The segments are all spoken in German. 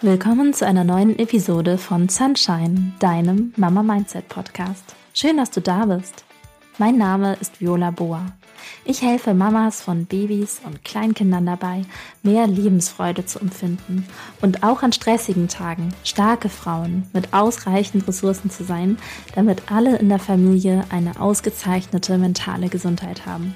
Willkommen zu einer neuen Episode von Sunshine, deinem Mama Mindset Podcast. Schön, dass du da bist. Mein Name ist Viola Boa. Ich helfe Mamas von Babys und Kleinkindern dabei, mehr Lebensfreude zu empfinden und auch an stressigen Tagen starke Frauen mit ausreichend Ressourcen zu sein, damit alle in der Familie eine ausgezeichnete mentale Gesundheit haben.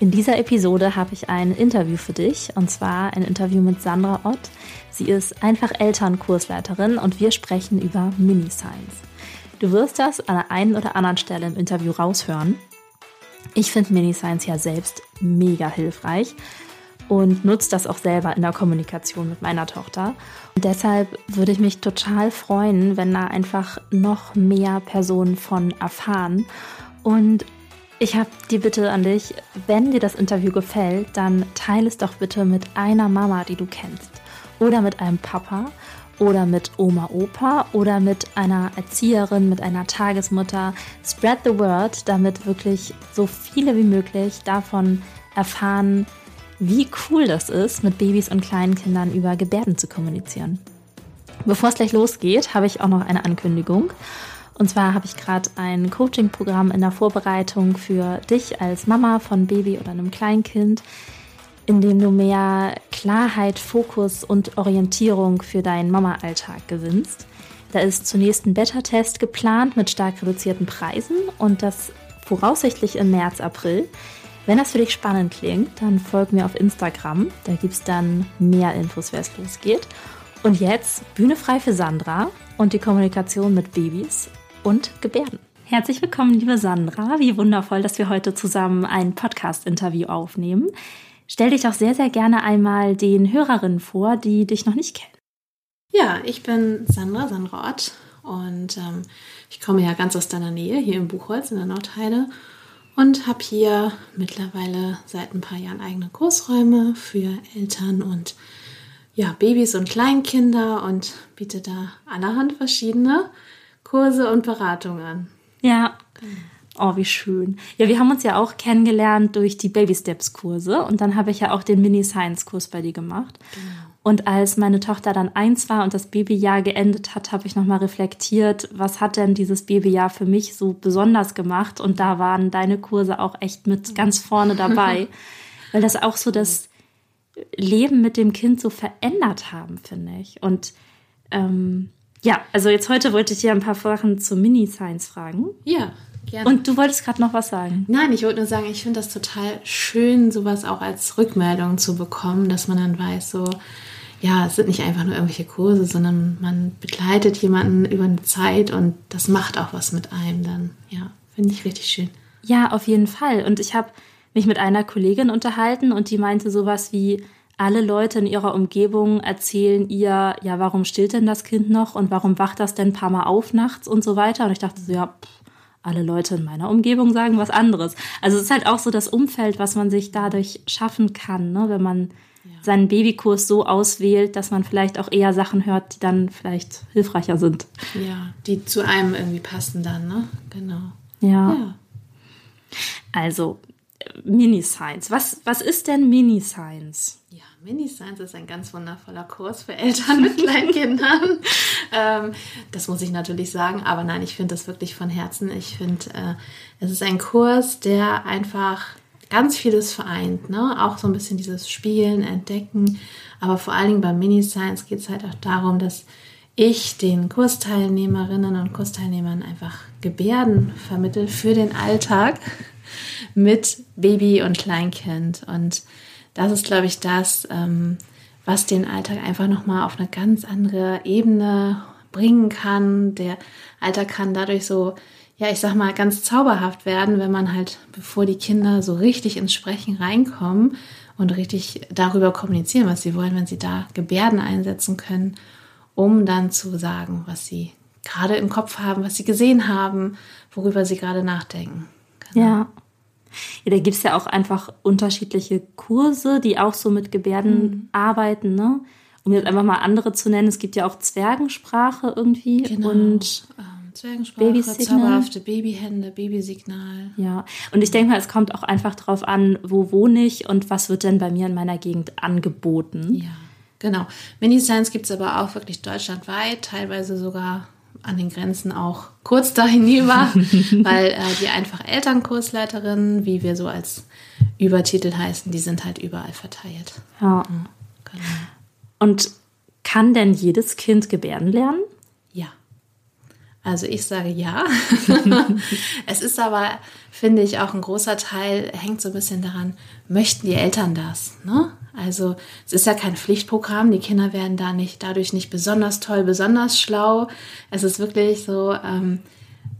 In dieser Episode habe ich ein Interview für dich und zwar ein Interview mit Sandra Ott. Sie ist einfach Elternkursleiterin und wir sprechen über Mini-Science. Du wirst das an der einen oder anderen Stelle im Interview raushören. Ich finde Mini-Science ja selbst mega hilfreich und nutze das auch selber in der Kommunikation mit meiner Tochter. Und deshalb würde ich mich total freuen, wenn da einfach noch mehr Personen von erfahren. Und ich habe die Bitte an dich, wenn dir das Interview gefällt, dann teile es doch bitte mit einer Mama, die du kennst. Oder mit einem Papa oder mit Oma, Opa oder mit einer Erzieherin, mit einer Tagesmutter. Spread the word, damit wirklich so viele wie möglich davon erfahren, wie cool das ist, mit Babys und kleinen Kindern über Gebärden zu kommunizieren. Bevor es gleich losgeht, habe ich auch noch eine Ankündigung. Und zwar habe ich gerade ein Coaching-Programm in der Vorbereitung für dich als Mama von Baby oder einem Kleinkind, in dem du mehr Klarheit, Fokus und Orientierung für deinen Mama-Alltag gewinnst. Da ist zunächst ein Beta-Test geplant mit stark reduzierten Preisen und das voraussichtlich im März, April. Wenn das für dich spannend klingt, dann folg mir auf Instagram. Da gibt es dann mehr Infos, wer es losgeht. Und jetzt Bühne frei für Sandra und die Kommunikation mit Babys und Gebärden. Herzlich willkommen, liebe Sandra. Wie wundervoll, dass wir heute zusammen ein Podcast-Interview aufnehmen. Stell dich doch sehr, sehr gerne einmal den Hörerinnen vor, die dich noch nicht kennen. Ja, ich bin Sandra, Sandra Ott und ähm, ich komme ja ganz aus deiner Nähe, hier im Buchholz in der Nordheide und habe hier mittlerweile seit ein paar Jahren eigene Kursräume für Eltern und ja, Babys und Kleinkinder und biete da allerhand verschiedene Kurse und Beratungen. Ja. Oh, wie schön. Ja, wir haben uns ja auch kennengelernt durch die Baby Steps Kurse und dann habe ich ja auch den Mini Science Kurs bei dir gemacht. Genau. Und als meine Tochter dann eins war und das Babyjahr geendet hat, habe ich nochmal reflektiert, was hat denn dieses Babyjahr für mich so besonders gemacht? Und da waren deine Kurse auch echt mit ganz vorne dabei, weil das auch so das Leben mit dem Kind so verändert haben, finde ich. Und ähm, ja, also jetzt heute wollte ich dir ein paar Sachen zur Mini-Science fragen. Ja, gerne. Und du wolltest gerade noch was sagen. Nein, ich wollte nur sagen, ich finde das total schön, sowas auch als Rückmeldung zu bekommen, dass man dann weiß, so, ja, es sind nicht einfach nur irgendwelche Kurse, sondern man begleitet jemanden über eine Zeit und das macht auch was mit einem dann. Ja, finde ich richtig schön. Ja, auf jeden Fall. Und ich habe mich mit einer Kollegin unterhalten und die meinte sowas wie, alle Leute in ihrer Umgebung erzählen ihr, ja, warum stillt denn das Kind noch und warum wacht das denn ein paar Mal auf nachts und so weiter. Und ich dachte so, ja, pff, alle Leute in meiner Umgebung sagen was anderes. Also es ist halt auch so das Umfeld, was man sich dadurch schaffen kann, ne? wenn man ja. seinen Babykurs so auswählt, dass man vielleicht auch eher Sachen hört, die dann vielleicht hilfreicher sind. Ja, die zu einem irgendwie passen dann, ne? Genau. Ja. ja. Also, Mini-Science. Was, was ist denn Mini-Science? Ja, Mini-Science ist ein ganz wundervoller Kurs für Eltern mit kleinen Kindern. ähm, das muss ich natürlich sagen, aber nein, ich finde das wirklich von Herzen. Ich finde, äh, es ist ein Kurs, der einfach ganz vieles vereint. Ne? Auch so ein bisschen dieses Spielen, Entdecken. Aber vor allen Dingen beim Mini-Science geht es halt auch darum, dass ich den Kursteilnehmerinnen und Kursteilnehmern einfach Gebärden vermittel für den Alltag mit Baby und Kleinkind. Und das ist, glaube ich, das, ähm, was den Alltag einfach nochmal auf eine ganz andere Ebene bringen kann. Der Alltag kann dadurch so, ja, ich sag mal, ganz zauberhaft werden, wenn man halt, bevor die Kinder so richtig ins Sprechen reinkommen und richtig darüber kommunizieren, was sie wollen, wenn sie da Gebärden einsetzen können, um dann zu sagen, was sie gerade im Kopf haben, was sie gesehen haben, worüber sie gerade nachdenken. Genau. Ja, ja, da gibt es ja auch einfach unterschiedliche Kurse, die auch so mit Gebärden mhm. arbeiten, ne? Um jetzt einfach mal andere zu nennen, es gibt ja auch Zwergensprache irgendwie genau. und ähm, Zwergensprache, Babysignal. zauberhafte Babyhände, Babysignal. Ja, und ich denke mal, es kommt auch einfach darauf an, wo wohne ich und was wird denn bei mir in meiner Gegend angeboten. Ja. Genau. Mini-Science gibt es aber auch wirklich deutschlandweit, teilweise sogar an den Grenzen auch kurz da hinüber, weil äh, die einfach Elternkursleiterinnen, wie wir so als Übertitel heißen, die sind halt überall verteilt. Ja. Mhm, genau. Und kann denn jedes Kind gebärden lernen? Also ich sage ja. es ist aber, finde ich, auch ein großer Teil, hängt so ein bisschen daran, möchten die Eltern das? Ne? Also es ist ja kein Pflichtprogramm, die Kinder werden da nicht dadurch nicht besonders toll, besonders schlau. Es ist wirklich so ähm,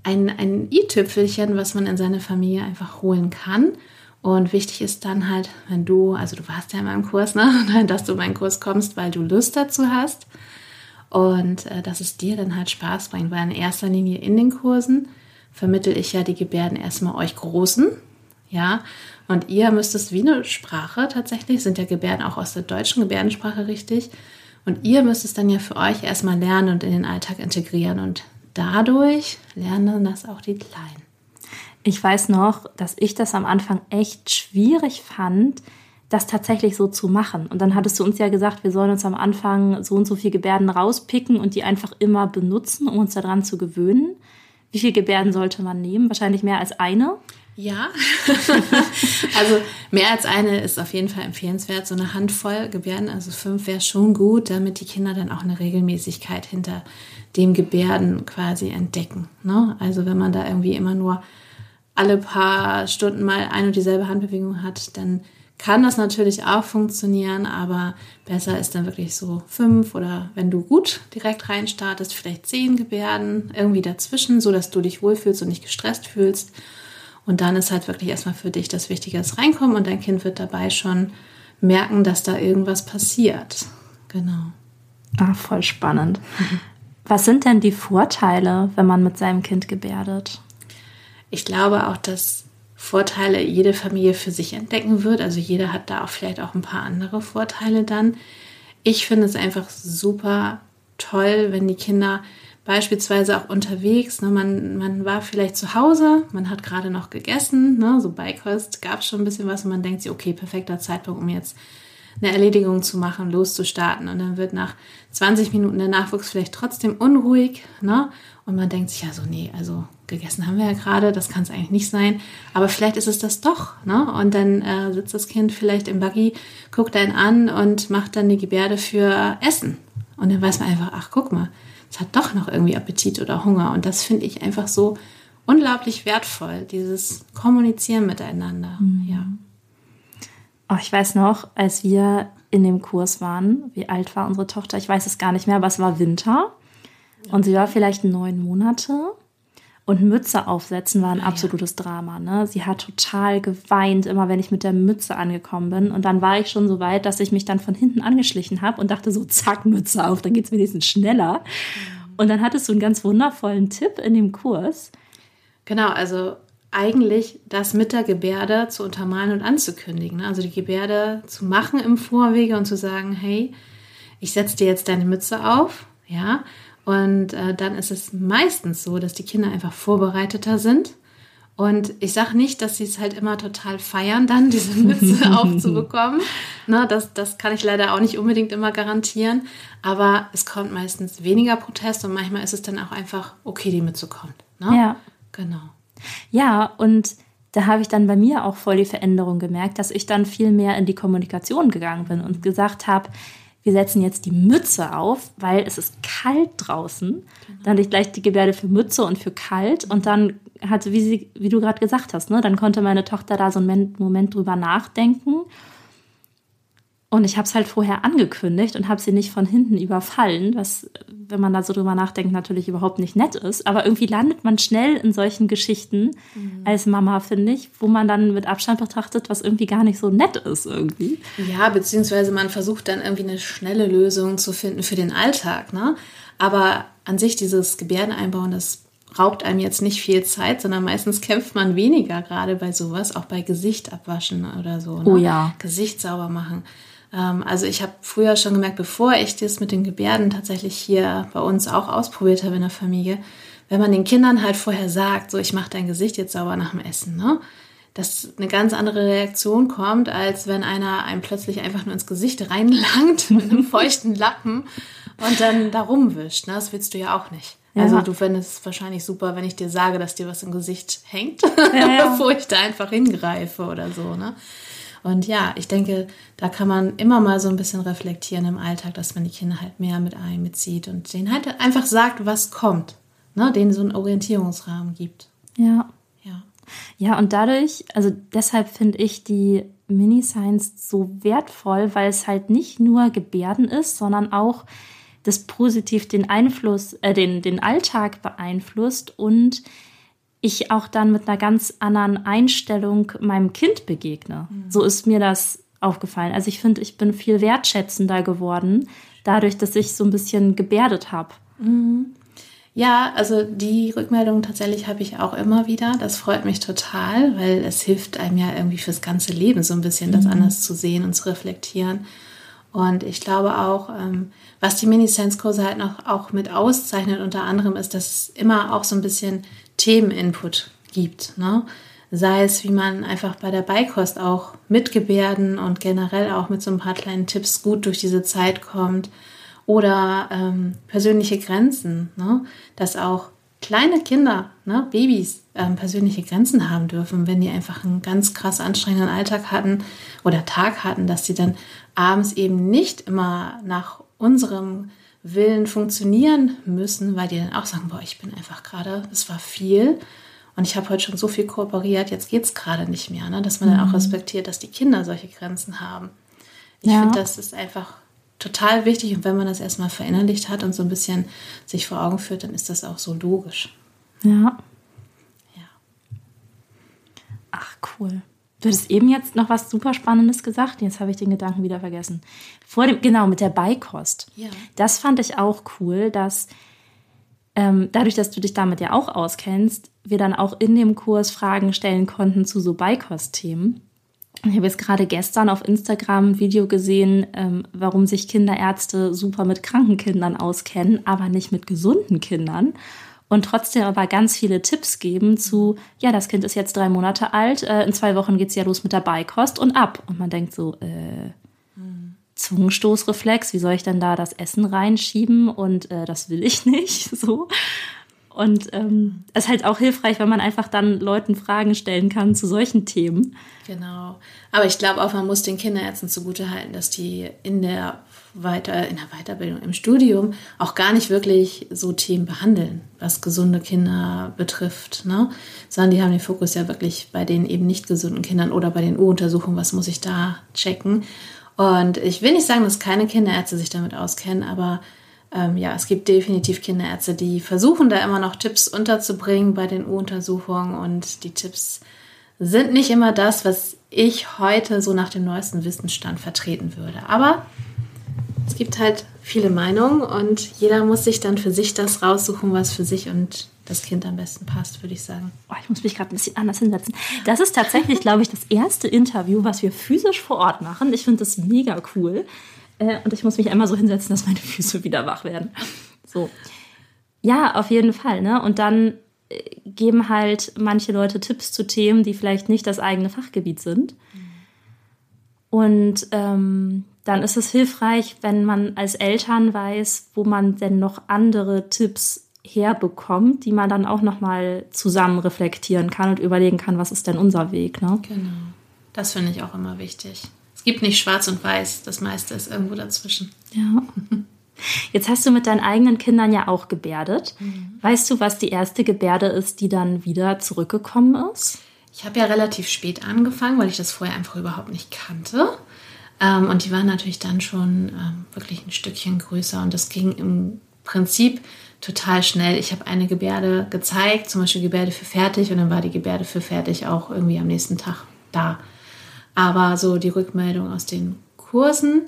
ein, ein i-Tüpfelchen, was man in seine Familie einfach holen kann. Und wichtig ist dann halt, wenn du, also du warst ja in meinem Kurs, ne, dass du in meinen Kurs kommst, weil du Lust dazu hast. Und äh, dass es dir dann halt Spaß bringt, weil in erster Linie in den Kursen vermittel ich ja die Gebärden erstmal euch Großen, ja, und ihr müsst es wie eine Sprache tatsächlich, sind ja Gebärden auch aus der deutschen Gebärdensprache richtig. Und ihr müsst es dann ja für euch erstmal lernen und in den Alltag integrieren. Und dadurch lernen das auch die Kleinen. Ich weiß noch, dass ich das am Anfang echt schwierig fand, das tatsächlich so zu machen. Und dann hattest du uns ja gesagt, wir sollen uns am Anfang so und so viele Gebärden rauspicken und die einfach immer benutzen, um uns daran zu gewöhnen. Wie viele Gebärden sollte man nehmen? Wahrscheinlich mehr als eine. Ja, also mehr als eine ist auf jeden Fall empfehlenswert. So eine Handvoll Gebärden, also fünf wäre schon gut, damit die Kinder dann auch eine Regelmäßigkeit hinter dem Gebärden quasi entdecken. Ne? Also wenn man da irgendwie immer nur alle paar Stunden mal ein und dieselbe Handbewegung hat, dann kann das natürlich auch funktionieren, aber besser ist dann wirklich so fünf oder wenn du gut direkt reinstartest, vielleicht zehn Gebärden irgendwie dazwischen, so dass du dich wohlfühlst und nicht gestresst fühlst. Und dann ist halt wirklich erstmal für dich das Wichtige, das Reinkommen und dein Kind wird dabei schon merken, dass da irgendwas passiert. Genau. Ah, voll spannend. Was sind denn die Vorteile, wenn man mit seinem Kind gebärdet? Ich glaube auch, dass Vorteile jede Familie für sich entdecken wird. Also jeder hat da auch vielleicht auch ein paar andere Vorteile dann. Ich finde es einfach super toll, wenn die Kinder beispielsweise auch unterwegs. Ne, man, man war vielleicht zu Hause, man hat gerade noch gegessen, ne, so Beikost gab es schon ein bisschen was und man denkt sich, okay, perfekter Zeitpunkt, um jetzt eine Erledigung zu machen, loszustarten. Und dann wird nach 20 Minuten der Nachwuchs vielleicht trotzdem unruhig. Ne? Und man denkt sich ja so, nee, also gegessen haben wir ja gerade, das kann es eigentlich nicht sein. Aber vielleicht ist es das doch. Ne? Und dann äh, sitzt das Kind vielleicht im Buggy, guckt einen an und macht dann die Gebärde für Essen. Und dann weiß man einfach, ach, guck mal, es hat doch noch irgendwie Appetit oder Hunger. Und das finde ich einfach so unglaublich wertvoll, dieses Kommunizieren miteinander. Mhm. Ja. Oh, ich weiß noch, als wir in dem Kurs waren, wie alt war unsere Tochter? Ich weiß es gar nicht mehr, aber es war Winter. Und sie war vielleicht neun Monate. Und Mütze aufsetzen war ein ah, absolutes. Drama. Ne? Sie hat total geweint, immer wenn ich mit der Mütze angekommen bin. Und dann war ich schon so weit, dass ich mich dann von hinten angeschlichen habe und dachte so, zack, Mütze auf, dann geht es wenigstens schneller. Mhm. Und dann hattest du einen ganz wundervollen Tipp in dem Kurs. Genau, also eigentlich das mit der Gebärde zu untermalen und anzukündigen. Ne? Also die Gebärde zu machen im Vorwege und zu sagen, hey, ich setze dir jetzt deine Mütze auf, ja, und äh, dann ist es meistens so, dass die Kinder einfach vorbereiteter sind. Und ich sage nicht, dass sie es halt immer total feiern, dann diese Mütze aufzubekommen. Ne, das, das kann ich leider auch nicht unbedingt immer garantieren. Aber es kommt meistens weniger Protest und manchmal ist es dann auch einfach, okay, die Mütze kommt. Ne? Ja. Genau. Ja, und da habe ich dann bei mir auch voll die Veränderung gemerkt, dass ich dann viel mehr in die Kommunikation gegangen bin und gesagt habe, wir setzen jetzt die Mütze auf, weil es ist kalt draußen. Genau. Dann hatte ich gleich die Gebärde für Mütze und für kalt. Und dann hatte, wie, sie, wie du gerade gesagt hast, ne, dann konnte meine Tochter da so einen Moment drüber nachdenken und ich habe es halt vorher angekündigt und habe sie nicht von hinten überfallen, was, wenn man da so drüber nachdenkt, natürlich überhaupt nicht nett ist. Aber irgendwie landet man schnell in solchen Geschichten mhm. als Mama, finde ich, wo man dann mit Abstand betrachtet, was irgendwie gar nicht so nett ist irgendwie. Ja, beziehungsweise man versucht dann irgendwie eine schnelle Lösung zu finden für den Alltag. Ne? Aber an sich dieses Gebärden einbauen, das raubt einem jetzt nicht viel Zeit, sondern meistens kämpft man weniger, gerade bei sowas, auch bei Gesicht abwaschen oder so. Ne? Oh ja. Gesicht sauber machen. Ähm, also ich habe früher schon gemerkt, bevor ich das mit den Gebärden tatsächlich hier bei uns auch ausprobiert habe in der Familie, wenn man den Kindern halt vorher sagt, so ich mache dein Gesicht jetzt sauber nach dem Essen, ne? dass eine ganz andere Reaktion kommt, als wenn einer einem plötzlich einfach nur ins Gesicht reinlangt mit einem feuchten Lappen und dann da rumwischt. Ne? Das willst du ja auch nicht. Also du fändest es wahrscheinlich super, wenn ich dir sage, dass dir was im Gesicht hängt, ja, ja. bevor ich da einfach hingreife oder so. Ne? Und ja, ich denke, da kann man immer mal so ein bisschen reflektieren im Alltag, dass man die Kinder halt mehr mit einbezieht und denen halt einfach sagt, was kommt. Ne? Denen so einen Orientierungsrahmen gibt. Ja. Ja. Ja, und dadurch, also deshalb finde ich die Mini-Science so wertvoll, weil es halt nicht nur Gebärden ist, sondern auch das positiv den Einfluss, äh, den, den Alltag beeinflusst und ich auch dann mit einer ganz anderen Einstellung meinem Kind begegne. Mhm. So ist mir das aufgefallen. Also ich finde, ich bin viel wertschätzender geworden, dadurch, dass ich so ein bisschen gebärdet habe. Mhm. Ja, also die Rückmeldung tatsächlich habe ich auch immer wieder. Das freut mich total, weil es hilft einem ja irgendwie fürs ganze Leben so ein bisschen das mhm. anders zu sehen und zu reflektieren. Und ich glaube auch, ähm, was die Mini-Sense-Kurse halt noch auch mit auszeichnet, unter anderem ist, dass es immer auch so ein bisschen Themeninput gibt. Ne? Sei es, wie man einfach bei der Beikost auch mit Gebärden und generell auch mit so ein paar kleinen Tipps gut durch diese Zeit kommt. Oder ähm, persönliche Grenzen, ne? dass auch kleine Kinder, ne, Babys, ähm, persönliche Grenzen haben dürfen, wenn die einfach einen ganz krass anstrengenden Alltag hatten oder Tag hatten, dass sie dann abends eben nicht immer nach unserem Willen funktionieren müssen, weil die dann auch sagen, boah, ich bin einfach gerade, es war viel und ich habe heute schon so viel kooperiert, jetzt geht es gerade nicht mehr. Ne? Dass man mhm. dann auch mhm. respektiert, dass die Kinder solche Grenzen haben. Ich ja. finde, das ist einfach total wichtig und wenn man das erstmal verinnerlicht hat und so ein bisschen sich vor Augen führt, dann ist das auch so logisch. Ja. Ja. Ach, cool. Du hattest eben jetzt noch was super Spannendes gesagt. Jetzt habe ich den Gedanken wieder vergessen. Vor dem, genau, mit der Beikost. Ja. Das fand ich auch cool, dass ähm, dadurch, dass du dich damit ja auch auskennst, wir dann auch in dem Kurs Fragen stellen konnten zu so Beikostthemen. Ich habe jetzt gerade gestern auf Instagram ein Video gesehen, ähm, warum sich Kinderärzte super mit kranken Kindern auskennen, aber nicht mit gesunden Kindern. Und trotzdem aber ganz viele Tipps geben zu, ja, das Kind ist jetzt drei Monate alt, äh, in zwei Wochen geht es ja los mit der Beikost und ab. Und man denkt so, äh, Zungenstoßreflex, wie soll ich denn da das Essen reinschieben? Und äh, das will ich nicht. So. Und ähm, es ist halt auch hilfreich, wenn man einfach dann Leuten Fragen stellen kann zu solchen Themen. Genau. Aber ich glaube auch, man muss den Kinderärzten zugutehalten, dass die in der, Weiter, in der Weiterbildung, im Studium auch gar nicht wirklich so Themen behandeln, was gesunde Kinder betrifft. Ne? Sondern die haben den Fokus ja wirklich bei den eben nicht gesunden Kindern oder bei den U-Untersuchungen, was muss ich da checken. Und ich will nicht sagen, dass keine Kinderärzte sich damit auskennen, aber ähm, ja, es gibt definitiv Kinderärzte, die versuchen da immer noch Tipps unterzubringen bei den U-Untersuchungen und die Tipps sind nicht immer das, was ich heute so nach dem neuesten Wissensstand vertreten würde. Aber es gibt halt viele Meinungen und jeder muss sich dann für sich das raussuchen, was für sich und das Kind am besten passt, würde ich sagen. Oh, ich muss mich gerade ein bisschen anders hinsetzen. Das ist tatsächlich, glaube ich, das erste Interview, was wir physisch vor Ort machen. Ich finde das mega cool. Äh, und ich muss mich einmal so hinsetzen, dass meine Füße wieder wach werden. So. Ja, auf jeden Fall. Ne? Und dann äh, geben halt manche Leute Tipps zu Themen, die vielleicht nicht das eigene Fachgebiet sind. Und ähm, dann ist es hilfreich, wenn man als Eltern weiß, wo man denn noch andere Tipps herbekommt, die man dann auch nochmal zusammen reflektieren kann und überlegen kann, was ist denn unser Weg. Ne? Genau. Das finde ich auch immer wichtig gibt nicht schwarz und weiß, das meiste ist irgendwo dazwischen. Ja. Jetzt hast du mit deinen eigenen Kindern ja auch gebärdet. Mhm. Weißt du, was die erste Gebärde ist, die dann wieder zurückgekommen ist? Ich habe ja relativ spät angefangen, weil ich das vorher einfach überhaupt nicht kannte. Ähm, und die waren natürlich dann schon ähm, wirklich ein Stückchen größer und das ging im Prinzip total schnell. Ich habe eine Gebärde gezeigt, zum Beispiel Gebärde für fertig und dann war die Gebärde für fertig auch irgendwie am nächsten Tag da. Aber so die Rückmeldung aus den Kursen,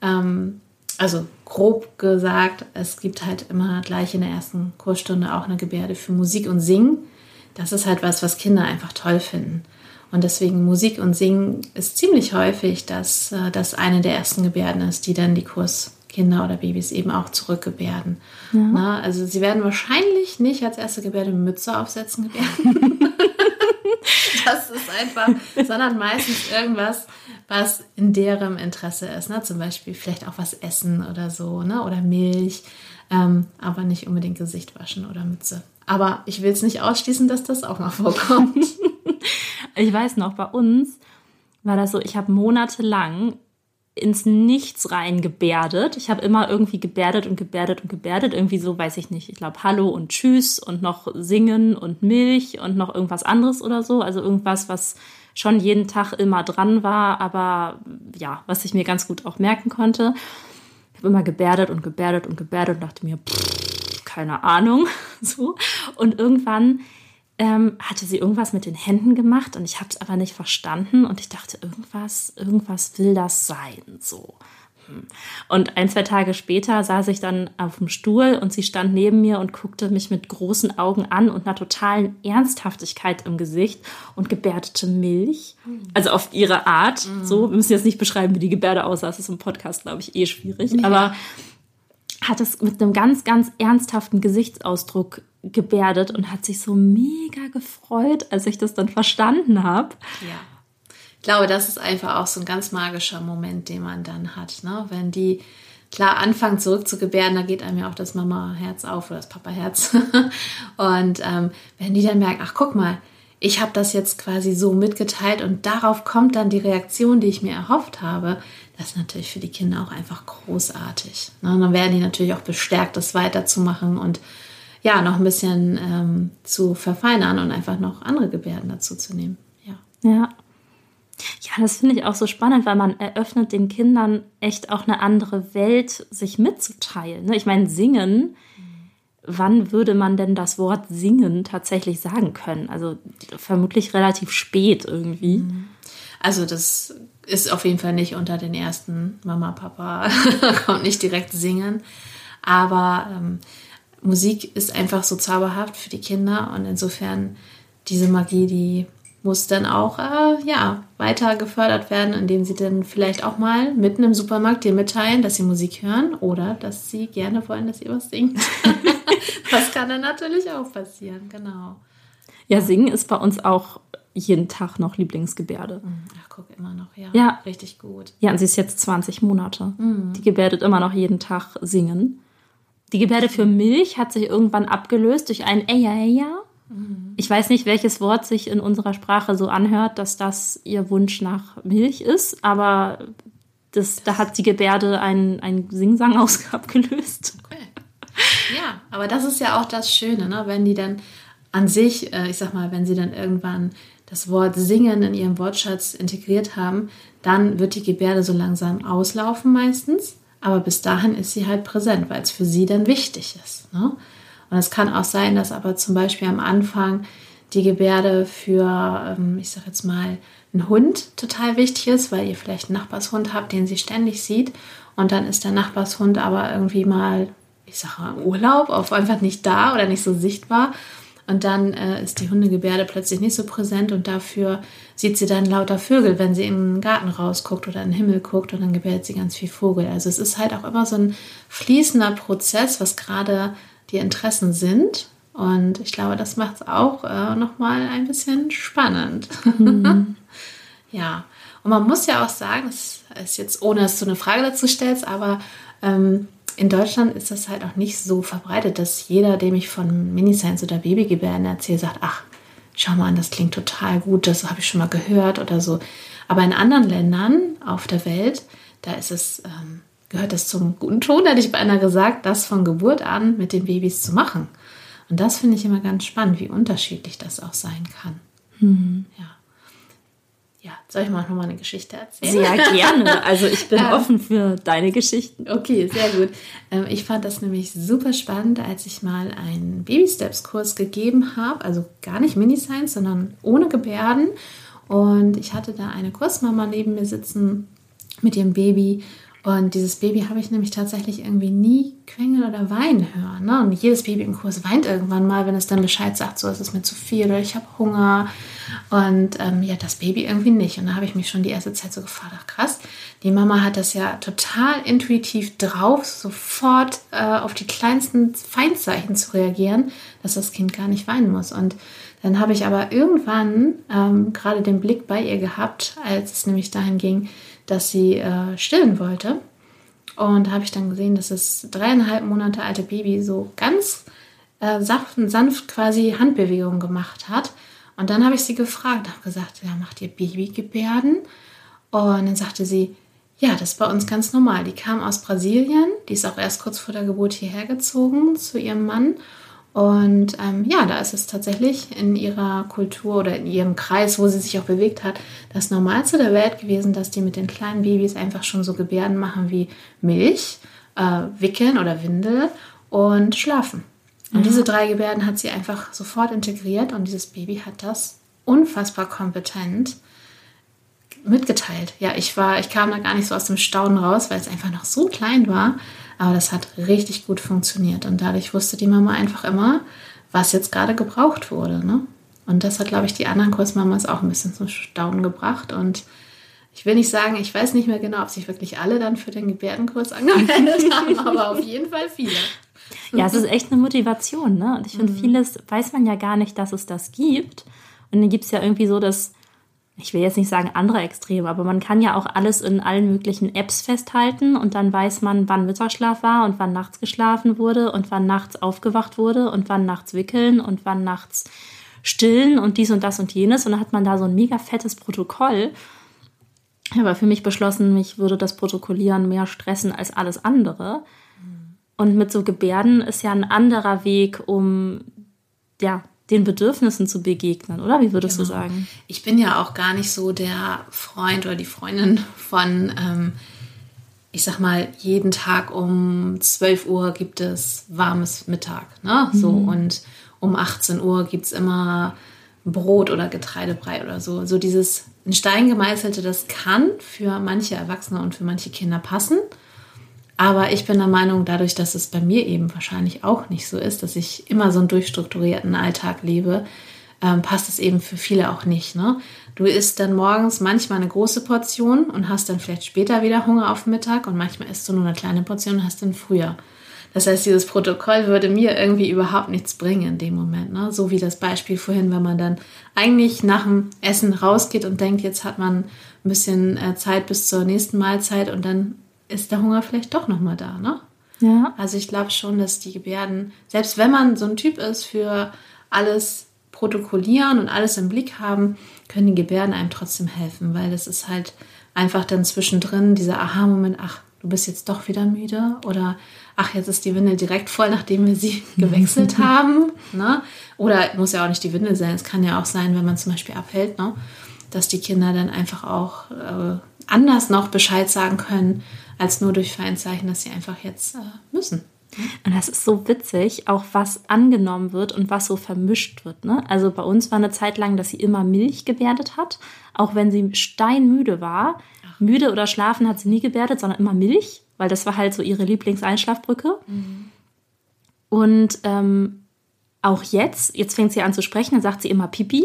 ähm, also grob gesagt, es gibt halt immer gleich in der ersten Kursstunde auch eine Gebärde für Musik und Singen. Das ist halt was, was Kinder einfach toll finden. Und deswegen Musik und Singen ist ziemlich häufig, dass äh, das eine der ersten Gebärden ist, die dann die Kurskinder oder Babys eben auch zurückgebärden. Ja. Na, also sie werden wahrscheinlich nicht als erste Gebärde Mütze aufsetzen gebärden. das ist einfach, sondern meistens irgendwas, was in deren Interesse ist. Ne? Zum Beispiel vielleicht auch was essen oder so, ne? oder Milch, ähm, aber nicht unbedingt Gesicht waschen oder Mütze. Aber ich will es nicht ausschließen, dass das auch mal vorkommt. Ich weiß noch, bei uns war das so, ich habe monatelang ins Nichts rein gebärdet. Ich habe immer irgendwie gebärdet und gebärdet und gebärdet. Irgendwie so, weiß ich nicht. Ich glaube, Hallo und Tschüss und noch Singen und Milch und noch irgendwas anderes oder so. Also irgendwas, was schon jeden Tag immer dran war, aber ja, was ich mir ganz gut auch merken konnte. Ich habe immer gebärdet und gebärdet und gebärdet und dachte mir, pff, keine Ahnung. So. Und irgendwann ähm, hatte sie irgendwas mit den Händen gemacht und ich habe es aber nicht verstanden und ich dachte, irgendwas, irgendwas will das sein, so. Hm. Und ein, zwei Tage später saß ich dann auf dem Stuhl und sie stand neben mir und guckte mich mit großen Augen an und einer totalen Ernsthaftigkeit im Gesicht und gebärdete Milch. Also auf ihre Art. Mhm. So, wir müssen jetzt nicht beschreiben, wie die Gebärde aussah. Das ist im Podcast, glaube ich, eh schwierig. Ja. Aber hat es mit einem ganz, ganz ernsthaften Gesichtsausdruck gebärdet und hat sich so mega gefreut, als ich das dann verstanden habe. Ja. Ich glaube, das ist einfach auch so ein ganz magischer Moment, den man dann hat. Ne? Wenn die klar anfangen zurück zu gebärden, da geht einem ja auch das Mama-Herz auf oder das Papa-Herz. und ähm, wenn die dann merken, ach guck mal, ich habe das jetzt quasi so mitgeteilt und darauf kommt dann die Reaktion, die ich mir erhofft habe, das ist natürlich für die Kinder auch einfach großartig. Ne? Und dann werden die natürlich auch bestärkt, das weiterzumachen und ja, noch ein bisschen ähm, zu verfeinern und einfach noch andere Gebärden dazu zu nehmen. Ja. Ja. Ja, das finde ich auch so spannend, weil man eröffnet den Kindern echt auch eine andere Welt, sich mitzuteilen. Ne? Ich meine, singen, wann würde man denn das Wort singen tatsächlich sagen können? Also vermutlich relativ spät irgendwie. Mhm. Also das ist auf jeden Fall nicht unter den ersten Mama, Papa, kommt nicht direkt singen. Aber ähm, Musik ist einfach so zauberhaft für die Kinder und insofern diese Magie, die muss dann auch äh, ja, weiter gefördert werden, indem sie dann vielleicht auch mal mitten im Supermarkt dir mitteilen, dass sie Musik hören oder dass sie gerne wollen, dass ihr was singt. das kann dann natürlich auch passieren, genau. Ja, singen ist bei uns auch jeden Tag noch Lieblingsgebärde. Mhm. Ach, guck, immer noch, ja. Ja. Richtig gut. Ja, und sie ist jetzt 20 Monate. Mhm. Die gebärdet immer noch jeden Tag singen. Die Gebärde für Milch hat sich irgendwann abgelöst durch ein Eja Eja. Mhm. Ich weiß nicht, welches Wort sich in unserer Sprache so anhört, dass das ihr Wunsch nach Milch ist, aber das, da hat die Gebärde einen, einen Singsang abgelöst. Okay. Ja, aber das ist ja auch das Schöne, ne? wenn die dann an sich, äh, ich sag mal, wenn sie dann irgendwann das Wort Singen in ihrem Wortschatz integriert haben, dann wird die Gebärde so langsam auslaufen meistens. Aber bis dahin ist sie halt präsent, weil es für sie dann wichtig ist. Ne? Und es kann auch sein, dass aber zum Beispiel am Anfang die Gebärde für, ähm, ich sag jetzt mal, einen Hund total wichtig ist, weil ihr vielleicht einen Nachbarshund habt, den sie ständig sieht. Und dann ist der Nachbarshund aber irgendwie mal, ich sag mal, Urlaub, auf einfach nicht da oder nicht so sichtbar. Und dann äh, ist die Hundegebärde plötzlich nicht so präsent und dafür sieht sie dann lauter Vögel, wenn sie in den Garten rausguckt oder in den Himmel guckt und dann gebärt sie ganz viel Vogel. Also es ist halt auch immer so ein fließender Prozess, was gerade die Interessen sind. Und ich glaube, das macht es auch äh, nochmal ein bisschen spannend. Mhm. ja, und man muss ja auch sagen, es ist jetzt, ohne dass du eine Frage dazu stellst, aber ähm, in Deutschland ist das halt auch nicht so verbreitet, dass jeder, dem ich von Miniscience oder Babygebärden erzähle, sagt, ach, schau mal an, das klingt total gut, das habe ich schon mal gehört oder so. Aber in anderen Ländern auf der Welt, da ist es, ähm, gehört es zum guten Ton, hätte ich beinahe gesagt, das von Geburt an mit den Babys zu machen. Und das finde ich immer ganz spannend, wie unterschiedlich das auch sein kann. Mhm. Ja. Ja, soll ich mal noch mal eine Geschichte erzählen? Sehr gerne. Also ich bin ähm, offen für deine Geschichten. Okay, sehr gut. Ähm, ich fand das nämlich super spannend, als ich mal einen Baby Steps Kurs gegeben habe, also gar nicht Mini Science, sondern ohne Gebärden. Und ich hatte da eine Kursmama neben mir sitzen mit ihrem Baby und dieses Baby habe ich nämlich tatsächlich irgendwie nie quengeln oder weinen hören. Ne? Und jedes Baby im Kurs weint irgendwann mal, wenn es dann Bescheid sagt, so es ist mir zu viel oder ich habe Hunger. Und ähm, ja, das Baby irgendwie nicht. Und da habe ich mich schon die erste Zeit so gefragt, ach krass, die Mama hat das ja total intuitiv drauf, sofort äh, auf die kleinsten Feindzeichen zu reagieren, dass das Kind gar nicht weinen muss. Und Dann habe ich aber irgendwann ähm, gerade den Blick bei ihr gehabt, als es nämlich dahin ging, dass sie äh, stillen wollte. Und habe ich dann gesehen, dass das dreieinhalb Monate alte Baby so ganz äh, sanft, sanft quasi Handbewegungen gemacht hat. Und dann habe ich sie gefragt, habe gesagt, ja, macht ihr Babygebärden? Und dann sagte sie, ja, das ist bei uns ganz normal. Die kam aus Brasilien, die ist auch erst kurz vor der Geburt hierher gezogen zu ihrem Mann. Und ähm, ja, da ist es tatsächlich in ihrer Kultur oder in ihrem Kreis, wo sie sich auch bewegt hat, das Normalste der Welt gewesen, dass die mit den kleinen Babys einfach schon so Gebärden machen wie Milch, äh, Wickeln oder Windel und Schlafen. Und mhm. diese drei Gebärden hat sie einfach sofort integriert und dieses Baby hat das unfassbar kompetent mitgeteilt. Ja, ich war, ich kam da gar nicht so aus dem Staunen raus, weil es einfach noch so klein war. Aber das hat richtig gut funktioniert. Und dadurch wusste die Mama einfach immer, was jetzt gerade gebraucht wurde. Ne? Und das hat, glaube ich, die anderen Kursmamas auch ein bisschen zum Staunen gebracht. Und ich will nicht sagen, ich weiß nicht mehr genau, ob sich wirklich alle dann für den Gebärdenkurs angemeldet haben, aber auf jeden Fall viele. Ja, es ist echt eine Motivation, ne? Und ich finde, mhm. vieles weiß man ja gar nicht, dass es das gibt. Und dann gibt es ja irgendwie so das ich will jetzt nicht sagen andere Extreme, aber man kann ja auch alles in allen möglichen Apps festhalten und dann weiß man, wann Mittagsschlaf war und wann nachts geschlafen wurde und wann nachts aufgewacht wurde und wann nachts wickeln und wann nachts stillen und dies und das und jenes und dann hat man da so ein mega fettes Protokoll. Ich habe für mich beschlossen, mich würde das Protokollieren mehr stressen als alles andere. Und mit so Gebärden ist ja ein anderer Weg, um ja, den Bedürfnissen zu begegnen, oder? Wie würdest genau. du sagen? Ich bin ja auch gar nicht so der Freund oder die Freundin von, ähm, ich sag mal, jeden Tag um 12 Uhr gibt es warmes Mittag. Ne? So, mhm. und um 18 Uhr gibt es immer Brot oder Getreidebrei oder so. So dieses in Stein gemeißelte, das kann für manche Erwachsene und für manche Kinder passen. Aber ich bin der Meinung, dadurch, dass es bei mir eben wahrscheinlich auch nicht so ist, dass ich immer so einen durchstrukturierten Alltag lebe, ähm, passt es eben für viele auch nicht. Ne? Du isst dann morgens manchmal eine große Portion und hast dann vielleicht später wieder Hunger auf Mittag und manchmal isst du nur eine kleine Portion und hast dann früher. Das heißt, dieses Protokoll würde mir irgendwie überhaupt nichts bringen in dem Moment. Ne? So wie das Beispiel vorhin, wenn man dann eigentlich nach dem Essen rausgeht und denkt, jetzt hat man ein bisschen äh, Zeit bis zur nächsten Mahlzeit und dann ist der Hunger vielleicht doch nochmal da, ne? Ja. Also ich glaube schon, dass die Gebärden, selbst wenn man so ein Typ ist für alles protokollieren und alles im Blick haben, können die Gebärden einem trotzdem helfen, weil das ist halt einfach dann zwischendrin dieser Aha-Moment, ach, du bist jetzt doch wieder müde oder ach, jetzt ist die Windel direkt voll, nachdem wir sie gewechselt haben. Ne? Oder muss ja auch nicht die Windel sein, es kann ja auch sein, wenn man zum Beispiel abhält, ne? dass die Kinder dann einfach auch äh, anders noch Bescheid sagen können, als nur durch Feinzeichen, dass sie einfach jetzt äh, müssen. Und das ist so witzig, auch was angenommen wird und was so vermischt wird. Ne? Also bei uns war eine Zeit lang, dass sie immer Milch gebärdet hat, auch wenn sie steinmüde war. Ach. Müde oder schlafen hat sie nie gebärdet, sondern immer Milch, weil das war halt so ihre Lieblingseinschlafbrücke. Mhm. Und ähm, auch jetzt, jetzt fängt sie an zu sprechen, dann sagt sie immer Pipi.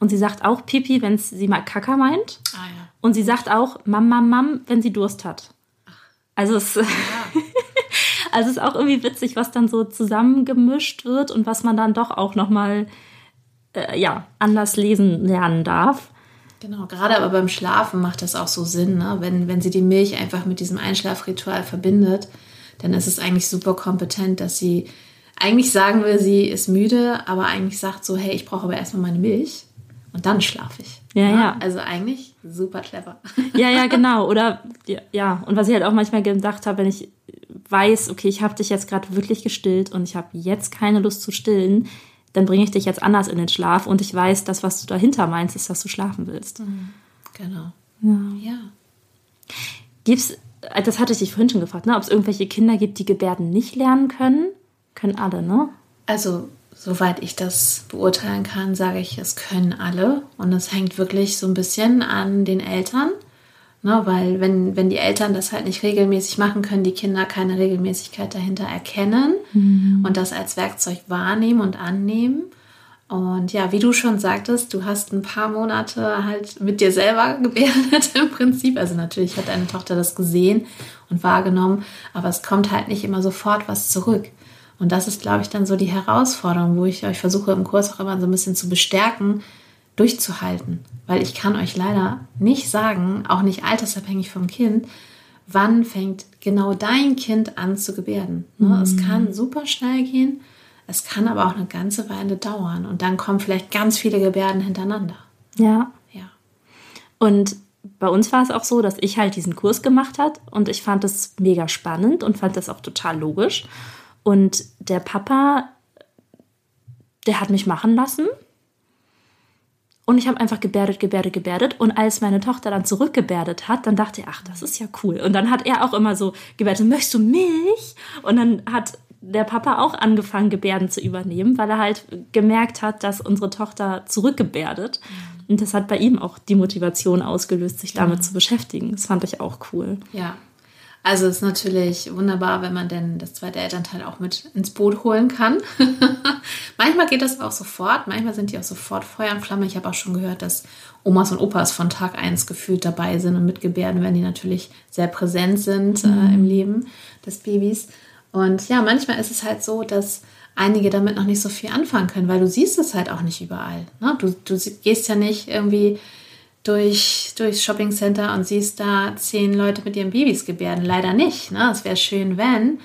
Und sie sagt auch Pipi, wenn sie mal Kaka meint. Ah, ja. Und sie sagt auch Mam, Mam, Mam, wenn sie Durst hat. Also es, ja. also es ist auch irgendwie witzig, was dann so zusammengemischt wird und was man dann doch auch nochmal äh, ja, anders lesen lernen darf. Genau, gerade aber beim Schlafen macht das auch so Sinn, ne? wenn, wenn sie die Milch einfach mit diesem Einschlafritual verbindet, dann ist es eigentlich super kompetent, dass sie eigentlich sagen will, sie ist müde, aber eigentlich sagt so, hey, ich brauche aber erstmal meine Milch und dann schlafe ich. Ja, ja, ja. Also eigentlich super clever. Ja, ja, genau. Oder ja, und was ich halt auch manchmal gedacht habe, wenn ich weiß, okay, ich habe dich jetzt gerade wirklich gestillt und ich habe jetzt keine Lust zu stillen, dann bringe ich dich jetzt anders in den Schlaf und ich weiß, das, was du dahinter meinst, ist, dass du schlafen willst. Mhm. Genau. Ja. ja. Gibt's, das hatte ich dich vorhin schon gefragt, ne, ob es irgendwelche Kinder gibt, die Gebärden nicht lernen können? Können alle, ne? Also soweit ich das beurteilen kann, sage ich, es können alle. Und es hängt wirklich so ein bisschen an den Eltern. Ne, weil wenn, wenn die Eltern das halt nicht regelmäßig machen, können die Kinder keine Regelmäßigkeit dahinter erkennen mhm. und das als Werkzeug wahrnehmen und annehmen. Und ja, wie du schon sagtest, du hast ein paar Monate halt mit dir selber gebärdet im Prinzip. Also natürlich hat deine Tochter das gesehen und wahrgenommen, aber es kommt halt nicht immer sofort was zurück. Und das ist, glaube ich, dann so die Herausforderung, wo ich euch versuche im Kurs auch immer so ein bisschen zu bestärken, durchzuhalten. Weil ich kann euch leider nicht sagen, auch nicht altersabhängig vom Kind, wann fängt genau dein Kind an zu gebärden. Ne? Mhm. Es kann super schnell gehen, es kann aber auch eine ganze Weile dauern und dann kommen vielleicht ganz viele Gebärden hintereinander. Ja. Ja. Und bei uns war es auch so, dass ich halt diesen Kurs gemacht hat und ich fand es mega spannend und fand das auch total logisch. Und der Papa, der hat mich machen lassen. Und ich habe einfach gebärdet, gebärdet, gebärdet. Und als meine Tochter dann zurückgebärdet hat, dann dachte er, ach, das ist ja cool. Und dann hat er auch immer so gebärdet, möchtest du Milch? Und dann hat der Papa auch angefangen, Gebärden zu übernehmen, weil er halt gemerkt hat, dass unsere Tochter zurückgebärdet. Und das hat bei ihm auch die Motivation ausgelöst, sich damit ja. zu beschäftigen. Das fand ich auch cool. Ja. Also es ist natürlich wunderbar, wenn man denn das zweite Elternteil auch mit ins Boot holen kann. manchmal geht das auch sofort, manchmal sind die auch sofort Feuer und Flamme. Ich habe auch schon gehört, dass Omas und Opas von Tag 1 gefühlt dabei sind und mitgebärden, wenn die natürlich sehr präsent sind äh, mhm. äh, im Leben des Babys. Und ja, manchmal ist es halt so, dass einige damit noch nicht so viel anfangen können, weil du siehst es halt auch nicht überall. Ne? Du, du gehst ja nicht irgendwie durch, durchs Shoppingcenter und siehst da zehn Leute mit ihren Babys gebärden. Leider nicht. Ne? Es wäre schön, wenn.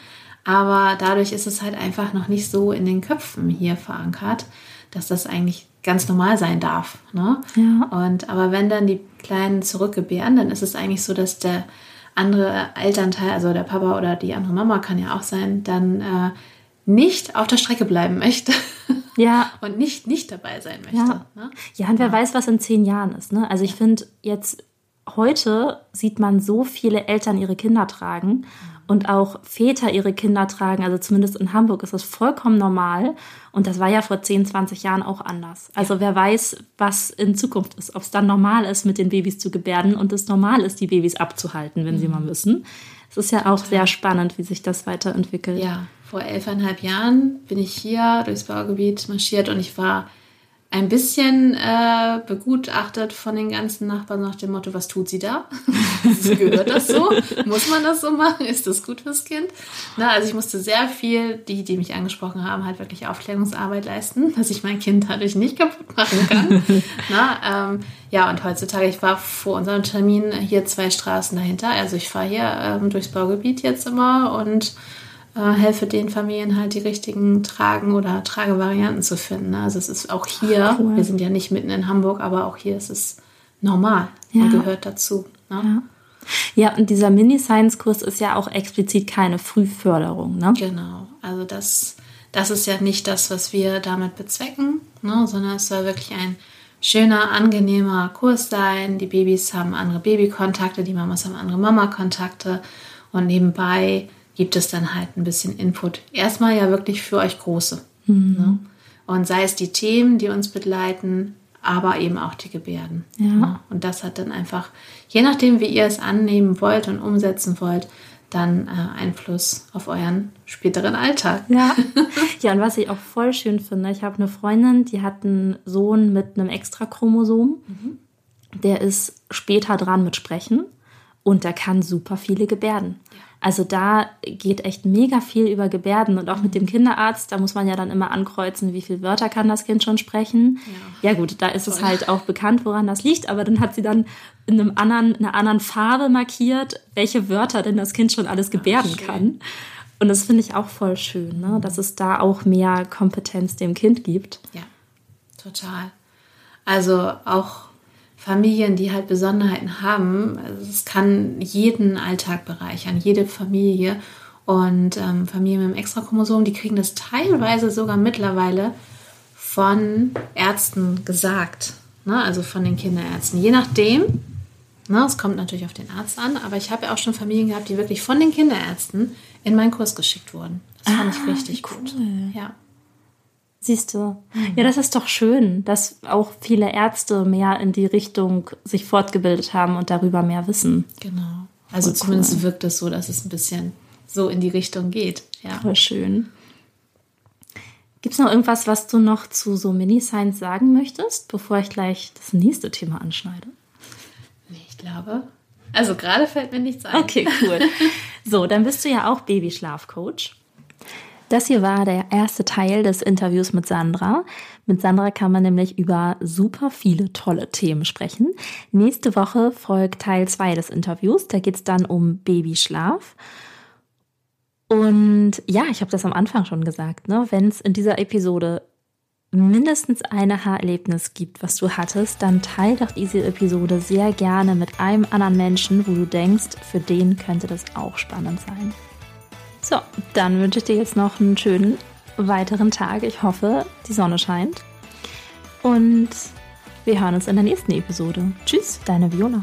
Aber dadurch ist es halt einfach noch nicht so in den Köpfen hier verankert, dass das eigentlich ganz normal sein darf. Ne? Ja. Und aber wenn dann die Kleinen zurückgebären, dann ist es eigentlich so, dass der andere Elternteil, also der Papa oder die andere Mama kann ja auch sein, dann äh, nicht auf der Strecke bleiben möchte. Ja. und nicht, nicht dabei sein möchte. Ja, ne? ja und wer ja. weiß, was in zehn Jahren ist. Ne? Also ich finde jetzt heute sieht man so viele Eltern ihre Kinder tragen und auch Väter ihre Kinder tragen. Also zumindest in Hamburg ist das vollkommen normal. Und das war ja vor 10, 20 Jahren auch anders. Also ja. wer weiß, was in Zukunft ist. Ob es dann normal ist, mit den Babys zu gebärden und es normal ist, die Babys abzuhalten, wenn mhm. sie mal müssen. Es ist ja auch sehr spannend, wie sich das weiterentwickelt. Ja, vor elfeinhalb Jahren bin ich hier durchs Baugebiet marschiert und ich war ein bisschen äh, begutachtet von den ganzen Nachbarn nach dem Motto, was tut sie da? Gehört das so? Muss man das so machen? Ist das gut fürs Kind? Na, also ich musste sehr viel, die, die mich angesprochen haben, halt wirklich Aufklärungsarbeit leisten, dass ich mein Kind dadurch nicht kaputt machen kann. Na, ähm, ja, und heutzutage, ich war vor unserem Termin hier zwei Straßen dahinter. Also ich fahre hier ähm, durchs Baugebiet jetzt immer und äh, helfe den Familien halt die richtigen Tragen oder Tragevarianten zu finden. Also es ist auch hier, Ach, cool. wir sind ja nicht mitten in Hamburg, aber auch hier ist es normal ja. und gehört dazu. Ne? Ja. Ja, und dieser Mini-Science-Kurs ist ja auch explizit keine Frühförderung, ne? Genau. Also das, das ist ja nicht das, was wir damit bezwecken, ne? sondern es soll wirklich ein schöner, angenehmer Kurs sein. Die Babys haben andere Babykontakte, die Mamas haben andere Mama-Kontakte und nebenbei gibt es dann halt ein bisschen Input. Erstmal ja wirklich für euch Große. Mhm. Ne? Und sei es die Themen, die uns begleiten, aber eben auch die Gebärden. Ja. Ne? Und das hat dann einfach, je nachdem, wie ihr es annehmen wollt und umsetzen wollt, dann äh, Einfluss auf euren späteren Alltag. Ja. ja, und was ich auch voll schön finde, ich habe eine Freundin, die hat einen Sohn mit einem Extrachromosom. Mhm. Der ist später dran mit Sprechen und der kann super viele Gebärden. Ja. Also da geht echt mega viel über Gebärden und auch mit dem Kinderarzt, da muss man ja dann immer ankreuzen, wie viele Wörter kann das Kind schon sprechen. Ja, ja gut, da ist Toll. es halt auch bekannt, woran das liegt, aber dann hat sie dann in einem anderen, einer anderen Farbe markiert, welche Wörter denn das Kind schon alles gebärden Ach, kann. Und das finde ich auch voll schön, ne? dass es da auch mehr Kompetenz dem Kind gibt. Ja, total. Also auch Familien, die halt Besonderheiten haben. Also es kann jeden Alltag bereichern, jede Familie. Und ähm, Familien mit einem Extrachromosom, die kriegen das teilweise sogar mittlerweile von Ärzten gesagt. Ne? Also von den Kinderärzten. Je nachdem. Ne? Es kommt natürlich auf den Arzt an. Aber ich habe ja auch schon Familien gehabt, die wirklich von den Kinderärzten in meinen Kurs geschickt wurden. Das fand ah, ich richtig cool. gut. Ja. Siehst du. Mhm. Ja, das ist doch schön, dass auch viele Ärzte mehr in die Richtung sich fortgebildet haben und darüber mehr wissen. Genau. Also Voll zumindest cool. wirkt es so, dass es ein bisschen so in die Richtung geht. Ja. Voll schön. Gibt es noch irgendwas, was du noch zu so Mini-Science sagen möchtest, bevor ich gleich das nächste Thema anschneide? Nee, ich glaube. Also gerade fällt mir nichts ein. Okay, cool. So, dann bist du ja auch Babyschlafcoach. Das hier war der erste Teil des Interviews mit Sandra. Mit Sandra kann man nämlich über super viele tolle Themen sprechen. Nächste Woche folgt Teil 2 des Interviews. Da geht es dann um Babyschlaf. Und ja, ich habe das am Anfang schon gesagt, ne? wenn es in dieser Episode mindestens ein Haarerlebnis gibt, was du hattest, dann teile doch diese Episode sehr gerne mit einem anderen Menschen, wo du denkst, für den könnte das auch spannend sein. So, dann wünsche ich dir jetzt noch einen schönen weiteren Tag. Ich hoffe, die Sonne scheint. Und wir hören uns in der nächsten Episode. Tschüss, deine Viola.